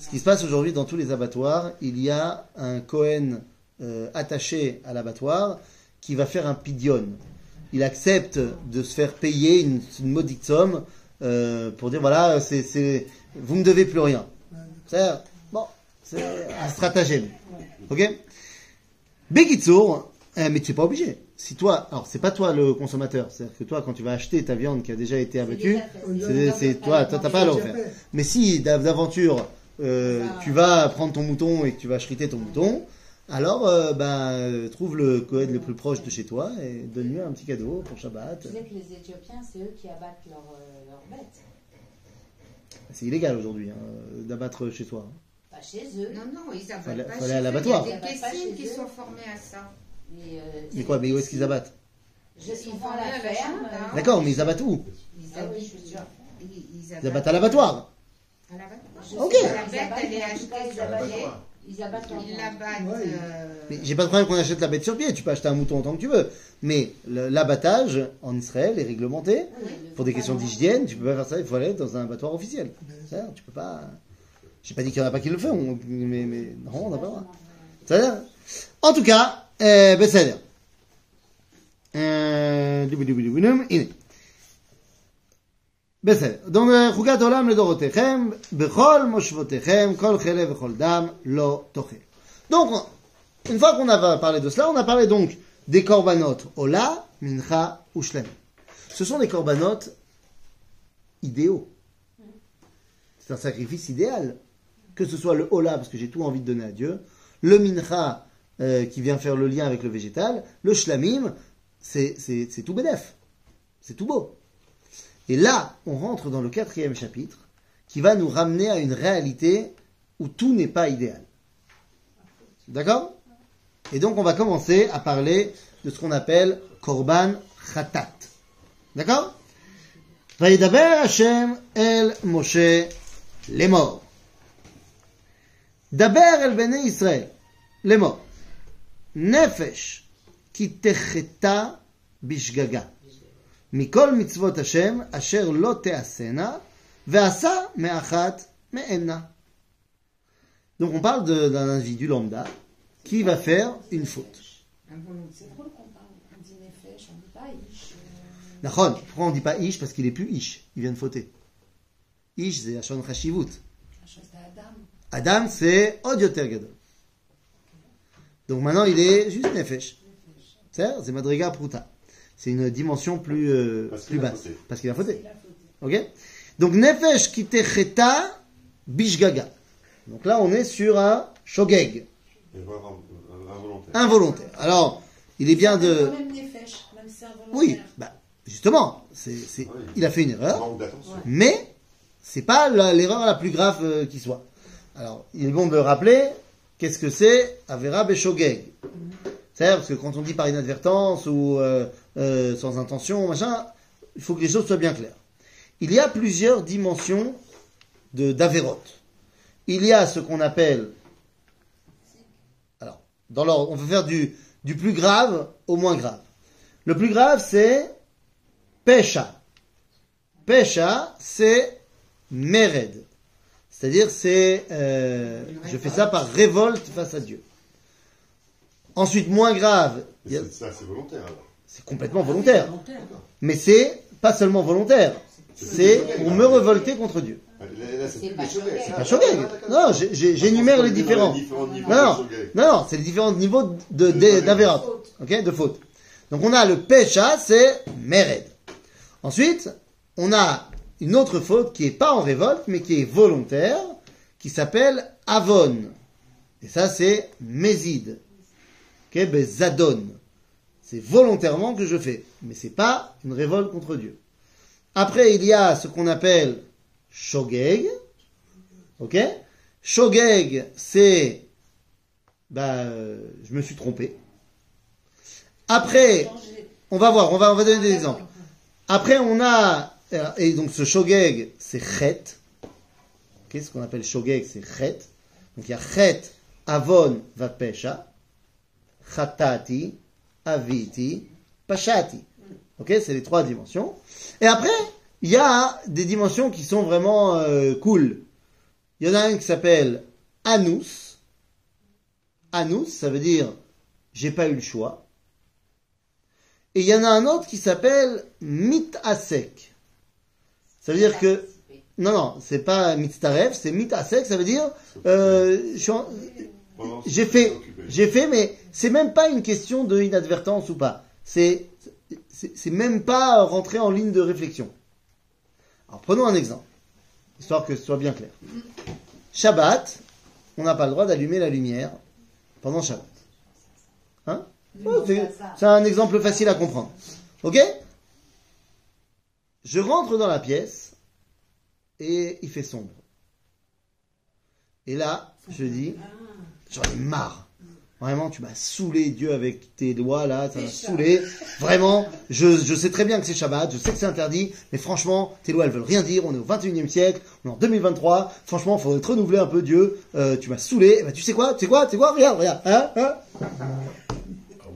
ce qui se passe aujourd'hui dans tous les abattoirs, il y a un Cohen euh, attaché à l'abattoir qui va faire un pidion. Il accepte de se faire payer une, une maudite somme euh, pour dire voilà, c'est, c'est, vous me devez plus rien. C'est bon, c'est un stratagème. Ok? Bekitsour, euh, mais tu n'es pas obligé. Si toi, alors c'est pas toi le consommateur, c'est-à-dire que toi quand tu vas acheter ta viande qui a déjà été abattue, c'est, c'est toi, toi t'as pas à le refaire. Mais si d'av- d'aventure euh, tu vas prendre ton mouton et que tu vas chriter ton mouton, alors euh, ben, euh, trouve le Cohen le plus proche de chez toi et donne-lui un petit cadeau pour Shabbat. Tu sais que les Éthiopiens, c'est eux qui abattent leurs euh, bêtes. C'est illégal aujourd'hui hein, d'abattre chez soi. hein. Pas chez eux. Non, non, ils abattent Fallait- pas fallait chez à eux. l'abattoir. Il y a des caissines qui eux. sont formées à ça. Mais, euh, Mais quoi, mais où est-ce qu'ils abattent Je Ils suis dans la à la ferme. hein. D'accord, mais ils abattent où Ils Ah oui, habitent, je suis sûre. ils, ils Ils abattent à l'abattoir. Ok. La bête, elle est achetée j'ai pas de problème qu'on achète la bête sur pied. Tu peux acheter un mouton autant que tu veux. Mais l'abattage en Israël est réglementé. Pour des questions d'hygiène, tu peux pas faire ça. Il faut aller dans un abattoir officiel. Ah ben tu peux pas. J'ai pas dit qu'il y en a pas qui le font. Mais, non, on n'a pas le droit. C'est-à-dire. En tout cas, euh, ben, c'est-à-dire. בסדר. donc, אה, חוקת עולם לדורותיכם, בכל מושבותיכם, כל חלב וכל דם לא תאכל. Donc, une fois qu'on a parlé de cela, on a parlé donc des korbanot Ola, Mincha ou Shlem. Ce sont des korbanot idéaux. C'est un sacrifice idéal. Que ce soit le Ola, parce que j'ai tout envie de donner à Dieu, le Mincha, euh, qui vient faire le lien avec le végétal, le Shlamim, c'est c'est- c'est tout bénef. C'est tout beau. Et là, on rentre dans le quatrième chapitre qui va nous ramener à une réalité où tout n'est pas idéal. D'accord? Et donc on va commencer à parler de ce qu'on appelle Korban Khatat. D'accord? El Moshe. Daber el Bene Israël les morts. Nefesh Kitecheta bishgaga. מכל מצוות השם אשר לא תעשנה, ועשה מאחת מהנה. Donc on parle de- d'un individu lambda qui va faire une faute. involontaire. C'est drôle qu'on parle. On dit Nefesh, on dit pas Ish. euh, Nachon, pourquoi on dit pas Ish Parce qu'il est plus Ish, il vient de fauter. Ish, c'est Hashon Chashivut. La chose d'Adam. Adam, c'est Od Yoter Gadol. Donc maintenant, il est juste Nefesh. C'est c'est Madriga Pruta. C'est une dimension plus, euh, Parce plus basse. fauté. Parce qu'il a fauté. Ok Donc Nefesh qui cheta bishgaga. Donc là, on est sur un shogeg, involontaire. involontaire. Alors, il est bien C'est de... quand même Nefesh, même si c'est involontaire. Oui, bah, justement, c'est, c'est- Oui. il a fait une erreur. Manque d'attention. Mais c'est pas la- l'erreur la plus grave euh, qui soit. Alors, il est bon de rappeler qu'est-ce que c'est Avera Beshogeg. Parce que quand on dit par inadvertance ou euh, euh, sans intention, machin, il faut que les choses soient bien claires. Il y a plusieurs dimensions de d'Averot. Il y a ce qu'on appelle. Alors, dans l'ordre, on peut faire du, plus grave au moins grave. Le plus grave, c'est Pesha. Pesha, c'est Mered. C'est-à-dire, c'est, euh, je fais ça par révolte face à Dieu. Ensuite, moins grave, a- c'est- Ça, c'est volontaire alors. c'est complètement volontaire. Volontaire. Mais c'est pas seulement volontaire. C'est pour me révolter contre Dieu. Là, C'est pas shogeg. Ah. Non, j'énumère les différents. Non, non, c'est les différents niveaux d'Avérat. Ok, de faute. Donc on a le pécha, c'est Mered. Ensuite, on a une autre faute qui est pas en révolte, mais qui est volontaire, qui s'appelle Avon. Et ça, c'est Mézid. Ben Zadon. C'est volontairement que je fais. Mais c'est pas une révolte contre Dieu. Après, il y a ce qu'on appelle Shogeg. Ok? Shogeg, c'est... Bah, je me suis trompé. Après, on va voir, on va, on donner des exemples. Après, on a... euh, Et donc, ce Shogeg, c'est Chet. Ok, ce qu'on appelle Shogeg, c'est Chet. Donc, il y a Chet, Avon, Vapesha. Chatati, Aviti, Pashati. Ok, c'est les trois dimensions. Et après, il y a des dimensions qui sont vraiment euh, cool. Il y en a un qui s'appelle Anus. Anus, ça veut dire j'ai pas eu le choix. Et il y en a un autre qui s'appelle Mitasek. Ça veut dire que non non, c'est pas Mitzaref, c'est Mitasek. Ça veut dire euh, j'ai fait. J'ai fait, mais c'est même pas une question de inadvertance ou pas. C'est, c'est c'est même pas rentrer en ligne de réflexion. Alors prenons un exemple, histoire que ce soit bien clair. Shabbat, on n'a pas le droit d'allumer la lumière pendant Shabbat. Hein Oh, c'est, c'est un exemple facile à comprendre. Ok Je rentre dans la pièce et il fait sombre. Et là, je dis, J'en ai marre. Vraiment, tu m'as saoulé, Dieu, avec tes doigts là, ça m'a saoulé. Vraiment, je, je sais très bien que c'est Shabbat, je sais que c'est interdit, mais franchement, tes lois, elles veulent rien dire. On est au 21e siècle, on est en 2023. Franchement, faudrait te renouveler un peu, Dieu. Euh, tu m'as saoulé. Eh ben, tu sais quoi, tu sais quoi, tu sais quoi, regarde, regarde, hein, hein.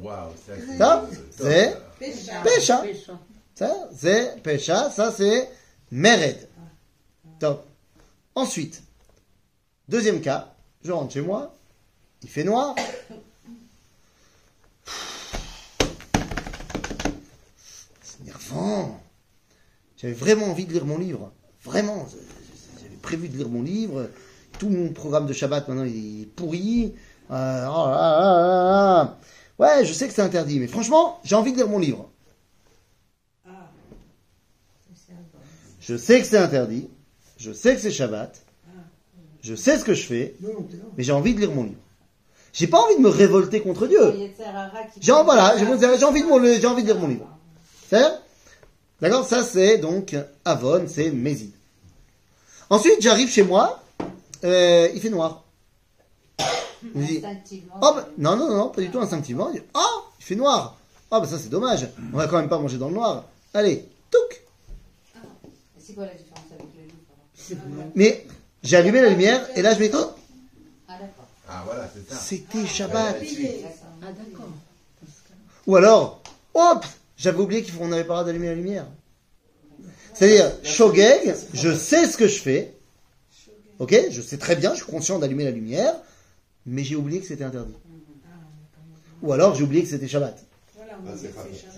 Waouh, ça c'est. Ça, top, c'est. Pécha. Ça, c'est Pécha, ça, c'est Mered. Top. Ensuite, deuxième cas, je rentre chez moi, il fait noir. C'est énervant. J'avais vraiment envie de lire mon livre. Vraiment. J'avais prévu de lire mon livre. Tout mon programme de Shabbat maintenant il est pourri. Euh, oh là là là là là. Ouais, je sais que c'est interdit, mais franchement, j'ai envie de lire mon livre. Je sais que c'est interdit. Je sais que c'est Shabbat. Je sais ce que je fais, mais j'ai envie de lire mon livre. J'ai pas envie de me révolter contre Dieu. J'ai voilà, j'ai envie de mon- j'ai envie de lire mon livre. C'est D'accord? Ça c'est donc Avon, c'est Mézid. Ensuite, j'arrive chez moi, euh, il fait noir. Je me dis, Instinctivement. oh, bah, non, non, non, pas du tout instinctivement. Je dis, oh, il fait noir. Oh, bah ça c'est dommage. On va quand même pas manger dans le noir. Allez, touc. C'est quoi la différence avec le livre? Alors Mais j'ai allumé la lumière et là je me dis, oh, Ah d'accord. Ah voilà, c'est ça. c'était Shabbat. Ah, d'accord. Ou alors, hop, j'avais oublié qu'on n'avait pas le droit d'allumer la lumière. C'est-à-dire, Shogeg, je sais ce que je fais. Ok, je sais très bien, je suis conscient d'allumer la lumière, mais j'ai oublié que c'était interdit. Ou alors j'ai oublié que c'était Shabbat. voilà,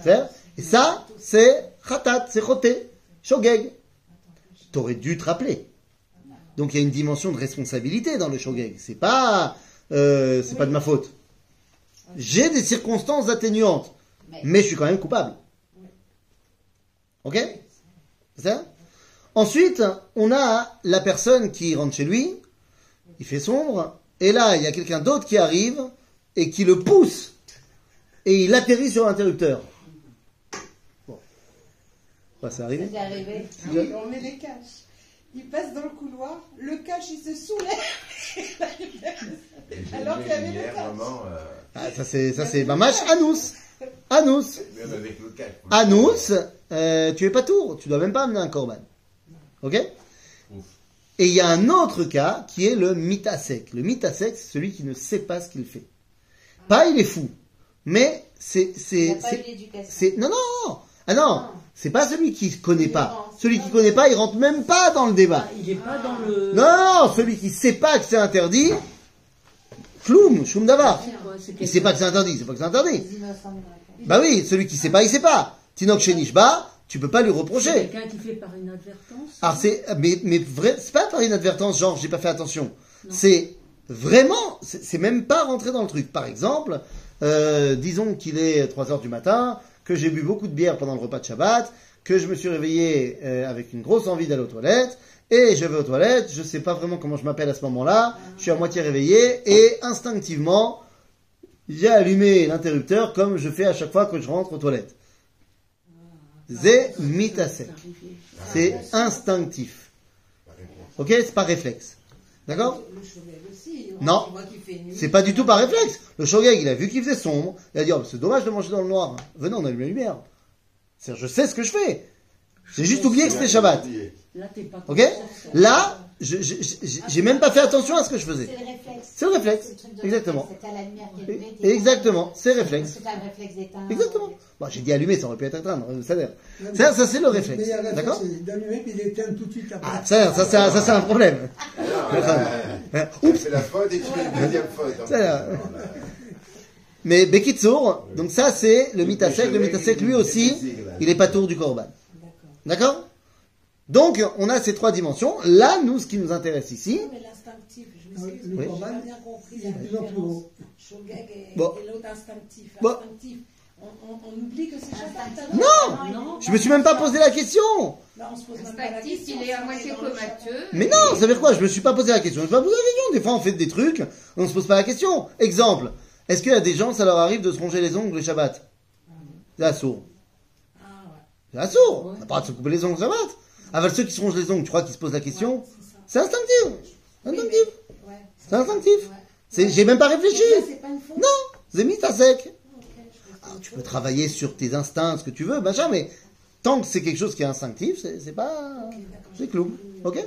Ah. Et ça, c'est Khatat, c'est Choté, Shogeg. T'aurais dû te rappeler. Donc il y a une dimension de responsabilité dans le Shogeg. C'est pas, euh, c'est pas de ma faute. J'ai des circonstances atténuantes, Mais- mais je suis quand même coupable. Ok? C'est ça? Ensuite, on a la personne qui rentre chez lui, il fait sombre, et là, il y a quelqu'un d'autre qui arrive et qui le pousse, et il atterrit sur l'interrupteur. Bon. Ouais, c'est arrivé C'est arrivé. Oui, on met des caches. Il passe dans le couloir, le cache, il se soulève. Alors qu'il y avait le cache. vraiment, euh, Ah, ça c'est ça c'est Mamash Anous. Anous. Anous, euh, tu es pas tour, tu dois même pas amener un korban. Ok Ouf. Et il y a un autre cas qui est le mitasek. Le mitasek, c'est celui qui ne sait pas ce qu'il fait. Pas il est fou, mais c'est c'est n'y a pas c'est c'est non non ah non c'est pas celui qui connaît Il pas. Celui qui connaît pas, il rentre même pas dans le débat. Il est pas dans le. Non non, celui qui sait pas que c'est interdit, floum, shum davar. C'est c'est Il sait pas que c'est interdit, c'est pas que c'est interdit. Bah oui, celui qui sait pas, il sait pas. Tinok Shenishba, tu peux pas lui C'est reprocher. quelqu'un qui fait par inadvertance. Alors c'est, mais, mais vrai, c'est pas par inadvertance, genre j'ai pas fait attention. C'est vraiment, c'est c'est même pas rentré dans le truc. Par exemple, euh, disons qu'il est 3 heures du matin, que j'ai bu beaucoup de bière pendant le repas de Shabbat, que je me suis réveillé euh, avec une grosse envie d'aller aux toilettes, et je vais aux toilettes, je sais pas vraiment comment je m'appelle à ce moment-là, je suis à moitié réveillé, et instinctivement, j'ai allumé l'interrupteur comme je fais à chaque fois que je rentre aux toilettes. C'est mitasek. C'est instinctif. Ok C'est pas réflexe. D'accord? Le chômage aussi. on- Non. C'est pas du tout par réflexe. Le shogeg, il a vu qu'il faisait sombre. Il a dit, oh, c'est dommage de manger dans le noir. Venez, on allume la lumière. C'est-à-dire, je sais ce que je fais. J'ai juste oublié que c'était Shabbat. Là, t'es pas Ok Là, je- je- je- j'ai même pas fait attention à ce que je faisais. C'est le réflexe. C'est le réflexe. C'est le Exactement. réflexe, C'est à la lumière qui est allumée, t'es- Exactement, c'est réflexe. C'est le réflexe d'éteindre. Exactement. Bon, j'ai dit allumer, ça aurait pu être éteindre. Ça, a l'air. ça, ça c'est le réflexe. un D'accord c'est d'allumer puis d'éteindre tout de suite après. Ah, ça, ça, ça, ça, c'est un problème. Hein, Oups. C'est la faute et tu fais une deuxième faute. Mais Bekitsour, donc ça c'est le mitasek. Le mitasek lui aussi, il est pas tour du korban. D'accord Donc on a ces trois dimensions. Là, nous, ce qui nous intéresse ici, Mais l'instinctif, je corban, j'ai pas bien compris il la différence. Shogeg et, Bon. et l'autre instinctif. Bon. Instinctif. On, on- on oublie que c'est alors Non Non. je me suis même pas posé la question. On se pose même pas la question. il est à moitié comateux. Mais non, ça veut dire quoi? Je me suis pas posé la question. Je me suis pas posé la question. Des fois, on fait des trucs, on se pose pas la question. Exemple, est-ce qu'il y a des gens, ça leur arrive de se ronger les ongles le Shabbat? C'est assourd. Ah ouais. C'est assourd. On n'a pas de se couper les ongles le Shabbat. Avec ceux qui se rongent les ongles, tu crois qu'ils se posent la question? C'est instinctif. Instinctif. C'est instinctif. C'est- J'ai même pas réfléchi. Non, c'est mis à sec. Comprends. Tu peux travailler sur tes instincts, ce que tu veux, machin, mais tant que c'est quelque chose qui est instinctif, c'est pas. C'est clou. Ok?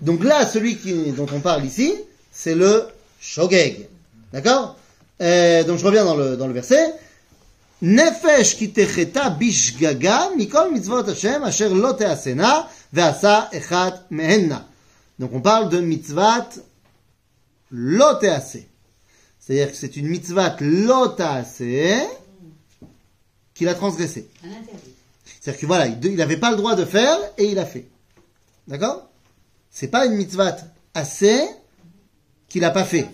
Donc là, celui qui, dont on parle ici, c'est le shogeg. D'accord Euh, Donc je reviens dans le, dans le verset. Nefesh ki techeta bishgaga mikol mitzvot Hashem asher lo teasena ve'asa echat mehenna. Donc on parle de mitzvat lo tease. C'est-à-dire que c'est une mitzvah lo tease qu'il a interdit. C'est-à-dire que voilà, il n'avait pas le droit de faire et il a fait. D'accord? C'est pas une mitzvah assez qu'il n'a pas fait.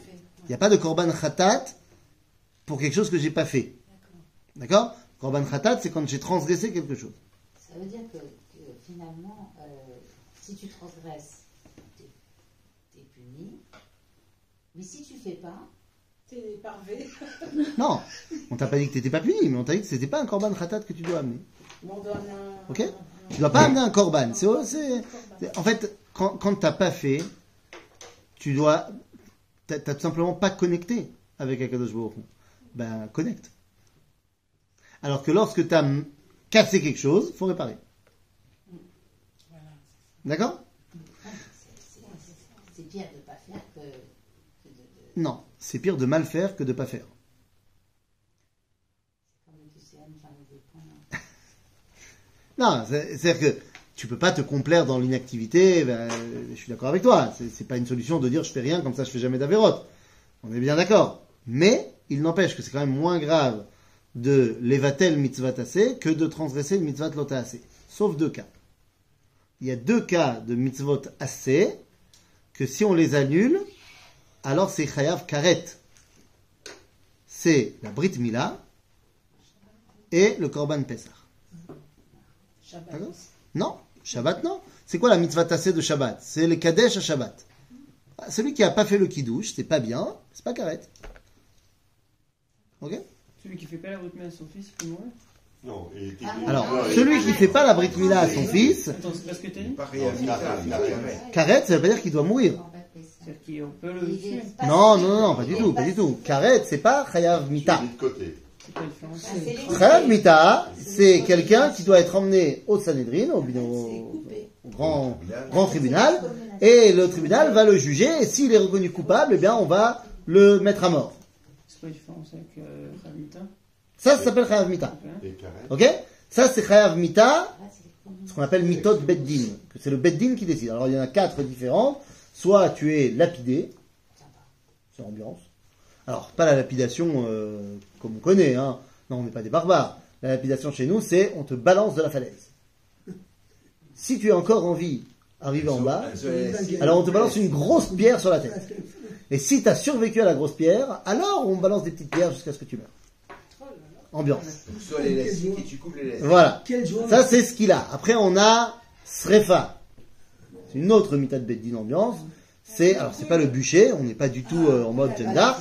Il n'y a pas de korban khatat pour quelque chose que j'ai pas fait. D'accord? Korban khatat, c'est quand j'ai transgressé quelque chose. Ça veut dire que, que finalement, euh, si tu transgresses, t'es es puni. Mais si tu fais pas, T'es parvé. Non, on t'a pas dit que t'étais pas puni, mais on t'a dit que c'était pas un korban khatat que tu dois amener. On donne un. Ok? Tu dois pas amener un korban. C'est, en fait, quand, quand t'as pas fait, tu dois, t'as, tout simplement pas connecté avec Akadosh Baruch. Ben, connecte. Alors que lorsque t'as m- cassé quelque chose, faut réparer. D'accord? C'est- pire de ne pas faire que, que de, de- Non, c'est pire de mal faire que de pas faire. Non, c'est- c'est-à-dire que tu peux pas te complaire dans l'inactivité. ben, je suis d'accord avec toi. C'est, pas une solution de dire je fais rien comme ça, je fais jamais d'avérote. On est bien d'accord. Mais il n'empêche que c'est quand même moins grave de levatel mitzvah tassé que de transgresser le mitzvah lotassé. Sauf deux cas. Il y a deux cas de mitzvot assez que si on les annule, alors c'est chayav karet. C'est la brit mila et le korban pesach. Non, Shabbat non. C'est quoi la mitzvah tassée de Shabbat C'est les Kadesh à Shabbat. Ah, Celui qui n'a pas fait le kiddush, c'est pas bien, c'est pas karet. Ok Celui qui fait pas la route à son fils, il peut mourir. Non, Ah, Alors, celui qui fait pas la brit mila à son fils, Attends, c'est pas ce que t'as dit karet, ça veut pas dire qu'il doit mourir. Non, non, non, pas du tout, pas du tout. Karet, c'est pas chayav mita. Ah, les- Chayav mita, c'est quelqu'un qui doit être emmené au Sanhedrin, au, grand, grand tribunal, et le tribunal va le juger, et s'il est reconnu coupable, eh bien, on va le mettre à mort. C'est pas différent avec euh. Ça, ça s'appelle chayav mita. Ok Ça, c'est Chayav Mita, Ah, ce qu'on appelle Mitot Beddin. que C'est le Beddin qui décide. Alors, il y en a quatre différents. Soit tu es lapidé, c'est l'ambiance. Alors, pas la lapidation euh, comme on connaît, hein. Non, on n'est pas des barbares. La lapidation chez nous, c'est on te balance de la falaise. Si tu as encore envie d'arriver en bas, alors on te balance une grosse pierre sur la tête. Et si tu as survécu à la grosse pierre, alors on balance des petites pierres jusqu'à ce que tu meurs. Ambiance. Et tu coupes. Voilà. Ça, c'est ce qu'il a. Après, on a Srefa. C'est une autre mitad beddin ambiance. C'est, alors, c'est pas le bûcher, on n'est pas du tout euh, en mode gender.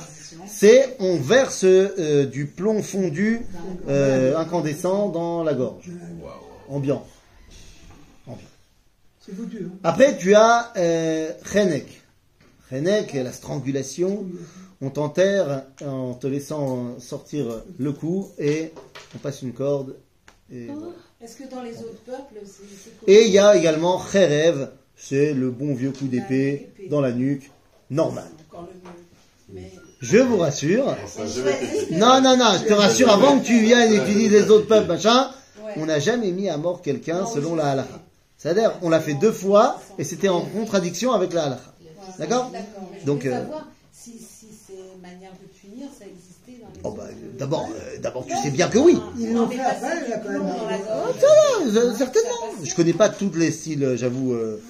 C'est, on verse euh, du plomb fondu euh, incandescent dans la gorge. C'est foutu. Hein. Après, tu as euh, Chenek. Chenek, la strangulation. On t'enterre en te laissant sortir le cou et on passe une corde. Et, voilà. Est-ce que dans les autres peuples, c'est Et il y a également Cherev, c'est le bon vieux coup d'épée dans la nuque, normal. encore le mieux. Mais Je vous rassure. Non, non, non, je te rassure, avant que tu viennes et que tu dises les autres peuples, machin, on n'a jamais mis à mort quelqu'un selon la halakha. C'est-à-dire, on l'a fait deux fois et c'était en contradiction avec la halakha. D'accord Donc, euh, savoir si, si ces manières de punir, ça existait dans les Oh bah, d'abord, euh, d'abord, tu sais bien que oui. Ils Non, l'ont fait là, quand même. Euh, certainement. Je connais pas tous les styles, euh, j'avoue, euh,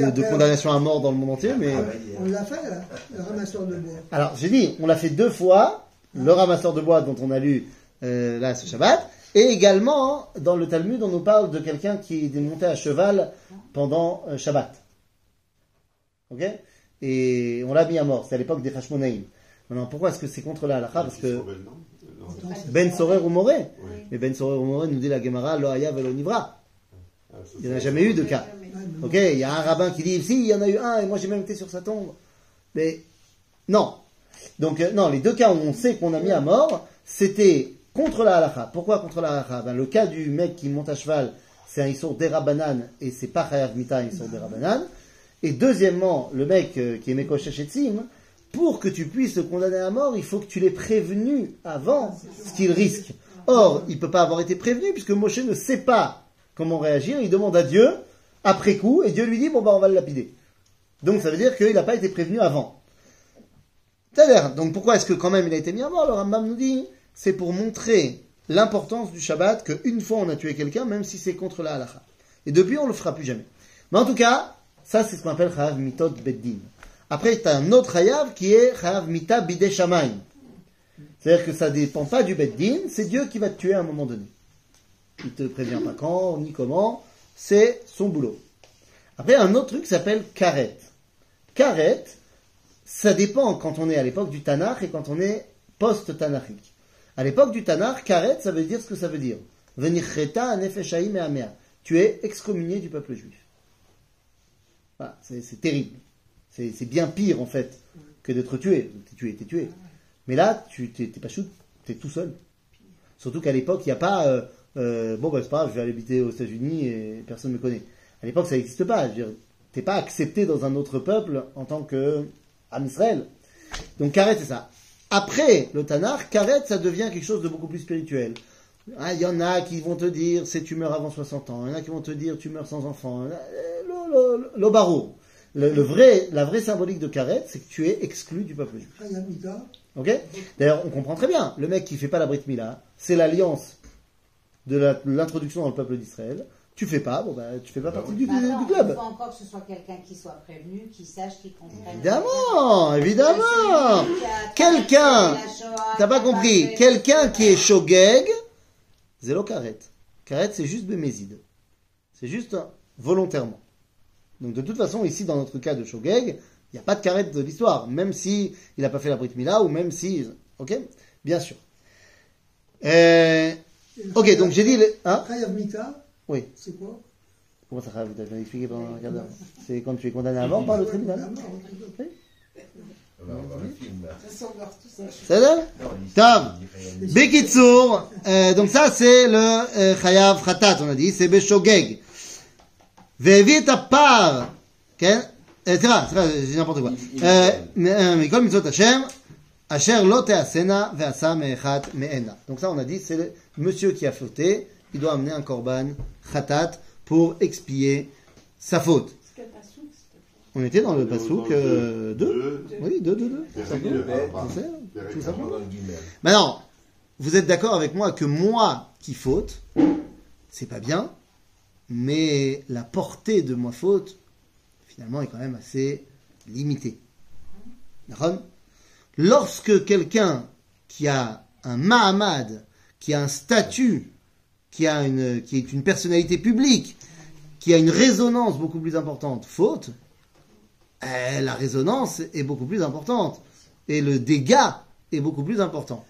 de, de condamnation à mort dans le monde entier, mais. On l'a fait, là, le ramasseur de bois. Alors, j'ai dit, on l'a fait deux fois, le ramasseur de bois dont on a lu euh, là ce Shabbat, et également dans le Talmud, on nous parle de quelqu'un qui est monté à cheval pendant euh, Shabbat. Ok? Et on l'a mis à mort, c'est à l'époque des Hashmonaïm. Maintenant, pourquoi est-ce que c'est contre la halakha? Parce que. Ben Sorer ou Moré, Oui. mais Ben Sorer ou Moré nous dit la Gemara, lo haya velo nivra. Il n'y en a jamais eu de cas. Ok, il y a un rabbin qui dit, si, il y en a eu un, et moi j'ai même été sur sa tombe. Mais non. Donc euh, non, les deux cas où on sait qu'on a mis à mort, c'était contre la halakha. Pourquoi contre la halakha ben, Le cas du mec qui monte à cheval, c'est un issour d'Erabanan, et c'est pas Chayav Mita, un issour d'Erabanan. Et deuxièmement, le mec euh, qui est Mekosh pour que tu puisses le condamner à mort, il faut que tu l'aies prévenu avant ce qu'il risque. Or, il peut pas avoir été prévenu, puisque Moshe ne sait pas comment réagir, il demande à Dieu, après coup, et Dieu lui dit, bon bah on va le lapider. Donc ça veut dire qu'il n'a pas été prévenu avant. C'est-à-dire, donc pourquoi est-ce que quand même il a été mis à mort? Le Rambam nous dit, c'est pour montrer l'importance du Shabbat, qu'une fois on a tué quelqu'un, même si c'est contre la halakha. Et depuis on le fera plus jamais. Mais en tout cas, ça c'est ce qu'on appelle Chayav Mitot Beddin. Après, tu as un autre Chayav qui est Chayav Mita Bide. C'est-à-dire que ça dépend pas du Beddin, c'est Dieu qui va te tuer à un moment donné. Il te prévient pas quand, ni comment, c'est son boulot. Après, un autre truc s'appelle Karet. Karet, ça dépend quand on est à l'époque du Tanakh et quand on est post-Tanakhique. À l'époque du Tanakh, Karet, ça veut dire ce que ça veut dire. Venir cheta nefeshaim et amea. Tu es excommunié du peuple juif. C'est terrible. C'est bien pire, en fait, que d'être tué. T'es tué, t'es tué. Mais là, tu t'es pas chou, t'es tout seul. Surtout qu'à l'époque, il n'y a pas... euh, euh, bon, bah, c'est pas grave, je vais aller habiter aux États-Unis et personne ne me connaît. À l'époque, ça n'existe pas. Je veux dire, t'es pas accepté dans un autre peuple en tant que Am Israël. Donc, Karet, c'est ça. Après le Tanakh, Karet, ça devient quelque chose de beaucoup plus spirituel. Ah, Il y en a qui vont te dire, c'est tu meurs avant 60 ans. Il y en a qui vont te dire, tu meurs sans enfant. Euh, Le, le, vrai, la vraie symbolique de Karet, c'est que tu es exclu du peuple juif. Ok? D'ailleurs, on comprend très bien. Le mec qui fait pas la Brit Mila, c'est l'alliance de l'introduction dans le peuple d'Israël. Tu fais pas, bon bah, tu fais pas partie du, attends, du Il club. faut encore que ce soit quelqu'un qui soit prévenu, qui sache, qui comprenne. Évidemment, évidemment. Quelqu'un, T'as pas compris Quelqu'un qui est shogeg, zélo karet. Karet, c'est juste bémézide. C'est juste euh, volontairement. Donc de toute façon, ici, dans notre cas de shogeg, il n'y a pas de karet de l'histoire, même si il n'a pas fait la Brit Mila, ou même si... Ok Bien sûr. Euh, ok, donc j'ai dit... le- Hein Chayav Mita, Oui. c'est quoi Comment ça, Chayav Mita Je vais expliquer pendant un quart d'heure. C'est quand tu es condamné à mort par le tribunal. La mort, Oui. On va voir le film, là. Ça s'en meurt tout ça. C'est ça Non, il- Tam. il- il- Bekitsour, euh, donc ça c'est le euh, Chayav Khatat, on a dit, c'est Beshogeg. Ve'evi et apar, כן? אה, סליחה, סליחה, זה n'importe quoi. אה, אה, מכל מצוות השם, אשר לא תעשנה ועשה מאחת מענה. Donc ça on a dit, c'est le monsieur qui a fauté, il doit amener un korban Khatat pour expier sa faute. On était dans le Passouk 2 Deux. Oui, 2, 2, 2. Perek deux. Ah, C'est ça, Perek tout un, simplement. dans le guimel. Maintenant, vous êtes d'accord avec moi que moi qui faute, c'est pas bien, mais la portée de moi faute, finalement, est quand même assez limitée. D'accord? Lorsque quelqu'un qui a un Mahamad, qui a un statut, qui, a une, qui est une personnalité publique, qui a une résonance beaucoup plus importante, faute, eh, la résonance est beaucoup plus importante. Et le dégât est beaucoup plus important.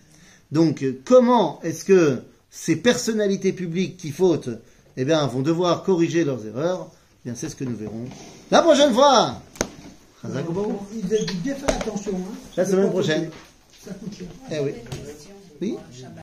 Donc, comment est-ce que ces personnalités publiques qui fautent, eh bien, vont devoir corriger leurs erreurs? Eh bien, c'est ce que nous verrons la prochaine fois. Il devait bien faire attention. Hein. La semaine prochaine. Ça coûte cher. Eh oui. Oui